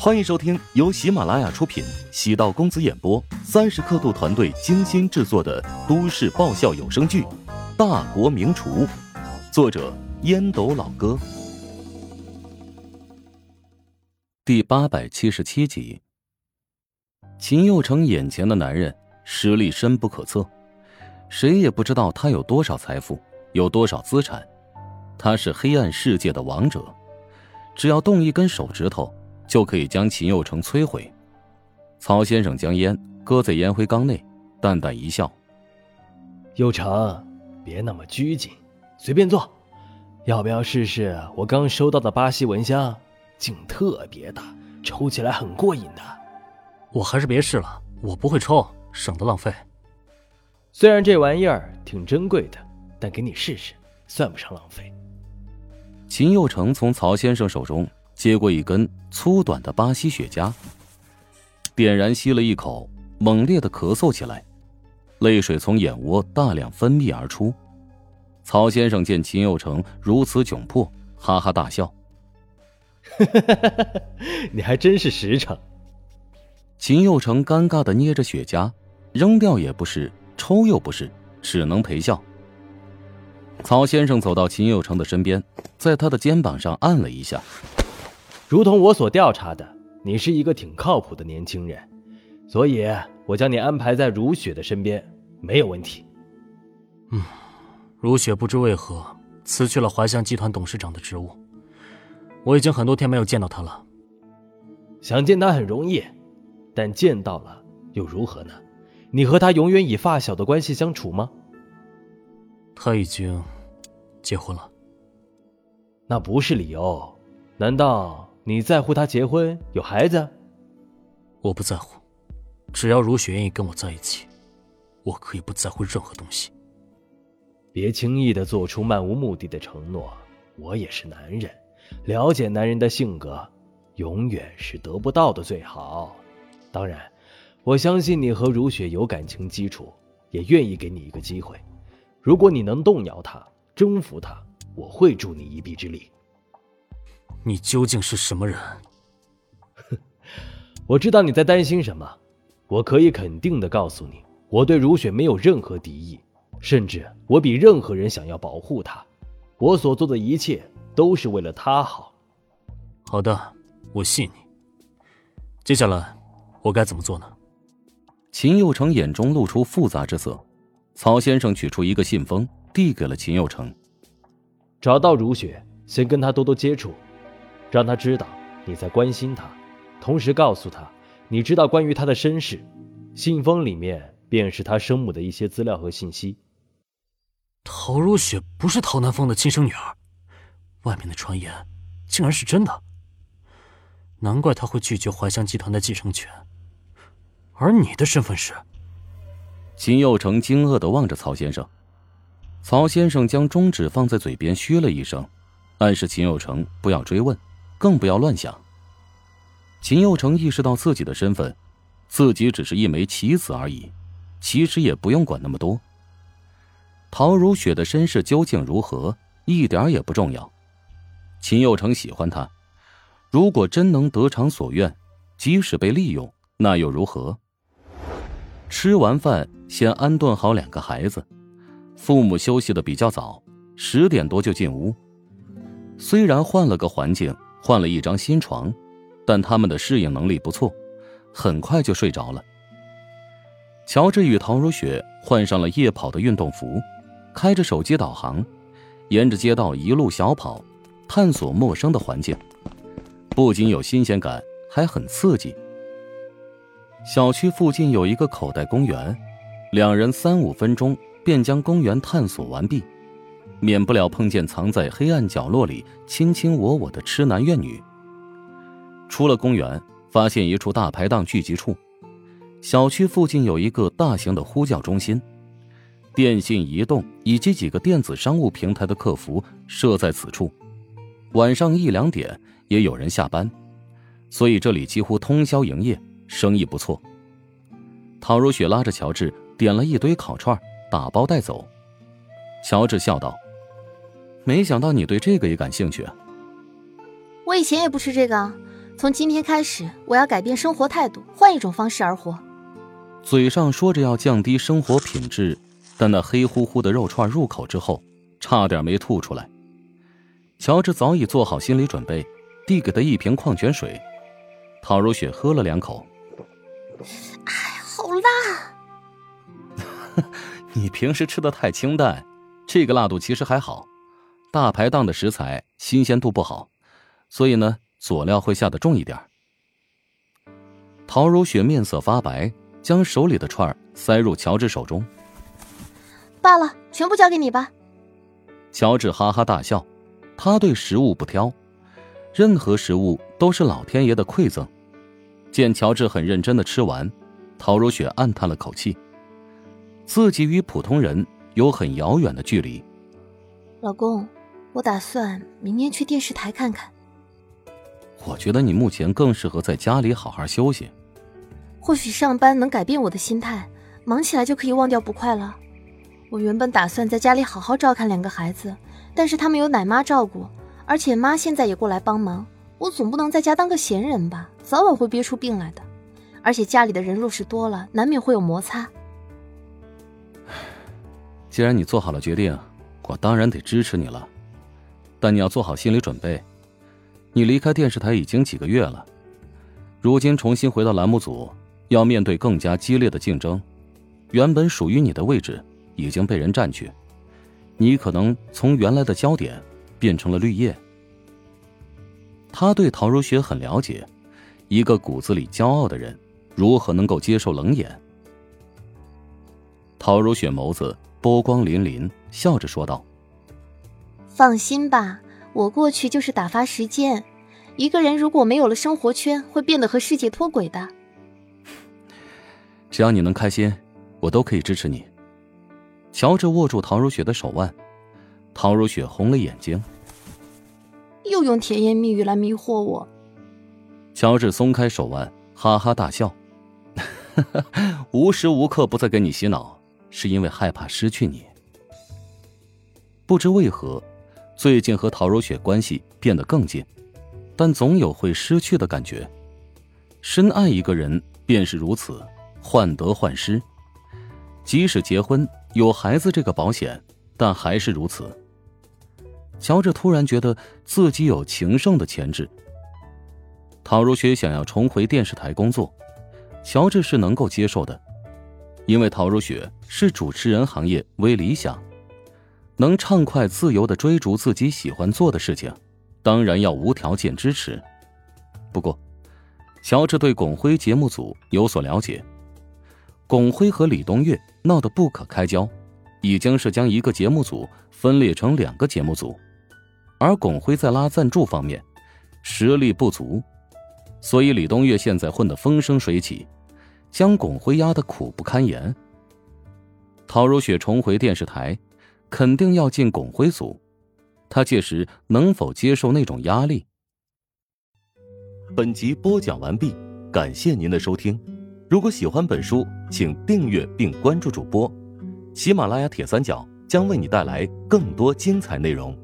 欢迎收听由喜马拉雅出品、喜道公子演播、三十刻度团队精心制作的都市爆笑有声剧《大国名厨》，作者烟斗老哥，第八百七十七集。秦佑成眼前的男人实力深不可测，谁也不知道他有多少财富，有多少资产。他是黑暗世界的王者，只要动一根手指头。就可以将秦佑成摧毁。曹先生将烟搁在烟灰缸内，淡淡一笑：“佑成，别那么拘谨，随便坐。要不要试试我刚收到的巴西蚊香？劲特别大，抽起来很过瘾的。我还是别试了，我不会抽，省得浪费。虽然这玩意儿挺珍贵的，但给你试试，算不上浪费。”秦佑成从曹先生手中。接过一根粗短的巴西雪茄，点燃吸了一口，猛烈的咳嗽起来，泪水从眼窝大量分泌而出。曹先生见秦佑成如此窘迫，哈哈大笑：“你还真是实诚。”秦佑成尴尬的捏着雪茄，扔掉也不是，抽又不是，只能陪笑。曹先生走到秦佑成的身边，在他的肩膀上按了一下。如同我所调查的，你是一个挺靠谱的年轻人，所以我将你安排在如雪的身边，没有问题。嗯，如雪不知为何辞去了怀香集团董事长的职务，我已经很多天没有见到他了。想见他很容易，但见到了又如何呢？你和他永远以发小的关系相处吗？他已经结婚了，那不是理由，难道？你在乎他结婚有孩子？我不在乎，只要如雪愿意跟我在一起，我可以不在乎任何东西。别轻易的做出漫无目的的承诺。我也是男人，了解男人的性格，永远是得不到的最好。当然，我相信你和如雪有感情基础，也愿意给你一个机会。如果你能动摇他，征服他，我会助你一臂之力。你究竟是什么人？哼，我知道你在担心什么。我可以肯定的告诉你，我对如雪没有任何敌意，甚至我比任何人想要保护她。我所做的一切都是为了她好。好的，我信你。接下来我该怎么做呢？秦佑成眼中露出复杂之色。曹先生取出一个信封，递给了秦佑成。找到如雪，先跟她多多接触。让他知道你在关心他，同时告诉他你知道关于他的身世。信封里面便是他生母的一些资料和信息。陶如雪不是陶南风的亲生女儿，外面的传言竟然是真的。难怪他会拒绝怀香集团的继承权。而你的身份是？秦佑成惊愕的望着曹先生。曹先生将中指放在嘴边，嘘了一声，暗示秦佑成不要追问。更不要乱想。秦佑成意识到自己的身份，自己只是一枚棋子而已，其实也不用管那么多。陶如雪的身世究竟如何，一点也不重要。秦佑成喜欢她，如果真能得偿所愿，即使被利用，那又如何？吃完饭，先安顿好两个孩子，父母休息的比较早，十点多就进屋。虽然换了个环境。换了一张新床，但他们的适应能力不错，很快就睡着了。乔治与陶如雪换上了夜跑的运动服，开着手机导航，沿着街道一路小跑，探索陌生的环境，不仅有新鲜感，还很刺激。小区附近有一个口袋公园，两人三五分钟便将公园探索完毕。免不了碰见藏在黑暗角落里卿卿我我的痴男怨女。出了公园，发现一处大排档聚集处，小区附近有一个大型的呼叫中心，电信、移动以及几个电子商务平台的客服设在此处。晚上一两点也有人下班，所以这里几乎通宵营业，生意不错。陶如雪拉着乔治点了一堆烤串，打包带走。乔治笑道。没想到你对这个也感兴趣啊！我以前也不吃这个，从今天开始，我要改变生活态度，换一种方式而活。嘴上说着要降低生活品质，但那黑乎乎的肉串入口之后，差点没吐出来。乔治早已做好心理准备，递给他一瓶矿泉水。陶如雪喝了两口，哎，好辣！你平时吃的太清淡，这个辣度其实还好。大排档的食材新鲜度不好，所以呢，佐料会下的重一点。陶如雪面色发白，将手里的串塞入乔治手中。罢了，全部交给你吧。乔治哈哈大笑，他对食物不挑，任何食物都是老天爷的馈赠。见乔治很认真的吃完，陶如雪暗叹了口气，自己与普通人有很遥远的距离。老公。我打算明天去电视台看看。我觉得你目前更适合在家里好好休息。或许上班能改变我的心态，忙起来就可以忘掉不快了。我原本打算在家里好好照看两个孩子，但是他们有奶妈照顾，而且妈现在也过来帮忙。我总不能在家当个闲人吧？早晚会憋出病来的。而且家里的人若是多了，难免会有摩擦。既然你做好了决定，我当然得支持你了。但你要做好心理准备，你离开电视台已经几个月了，如今重新回到栏目组，要面对更加激烈的竞争，原本属于你的位置已经被人占据，你可能从原来的焦点变成了绿叶。他对陶如雪很了解，一个骨子里骄傲的人，如何能够接受冷眼？陶如雪眸子波光粼粼，笑着说道。放心吧，我过去就是打发时间。一个人如果没有了生活圈，会变得和世界脱轨的。只要你能开心，我都可以支持你。乔治握住陶如雪的手腕，陶如雪红了眼睛，又用甜言蜜语来迷惑我。乔治松开手腕，哈哈大笑，无时无刻不在给你洗脑，是因为害怕失去你。不知为何。最近和陶如雪关系变得更近，但总有会失去的感觉。深爱一个人便是如此，患得患失。即使结婚有孩子这个保险，但还是如此。乔治突然觉得自己有情圣的潜质。陶如雪想要重回电视台工作，乔治是能够接受的，因为陶如雪是主持人行业为理想。能畅快自由的追逐自己喜欢做的事情，当然要无条件支持。不过，乔治对巩辉节目组有所了解，巩辉和李东岳闹得不可开交，已经是将一个节目组分裂成两个节目组，而巩辉在拉赞助方面实力不足，所以李东岳现在混得风生水起，将巩辉压得苦不堪言。陶如雪重回电视台。肯定要进巩辉组，他届时能否接受那种压力？本集播讲完毕，感谢您的收听。如果喜欢本书，请订阅并关注主播。喜马拉雅铁三角将为你带来更多精彩内容。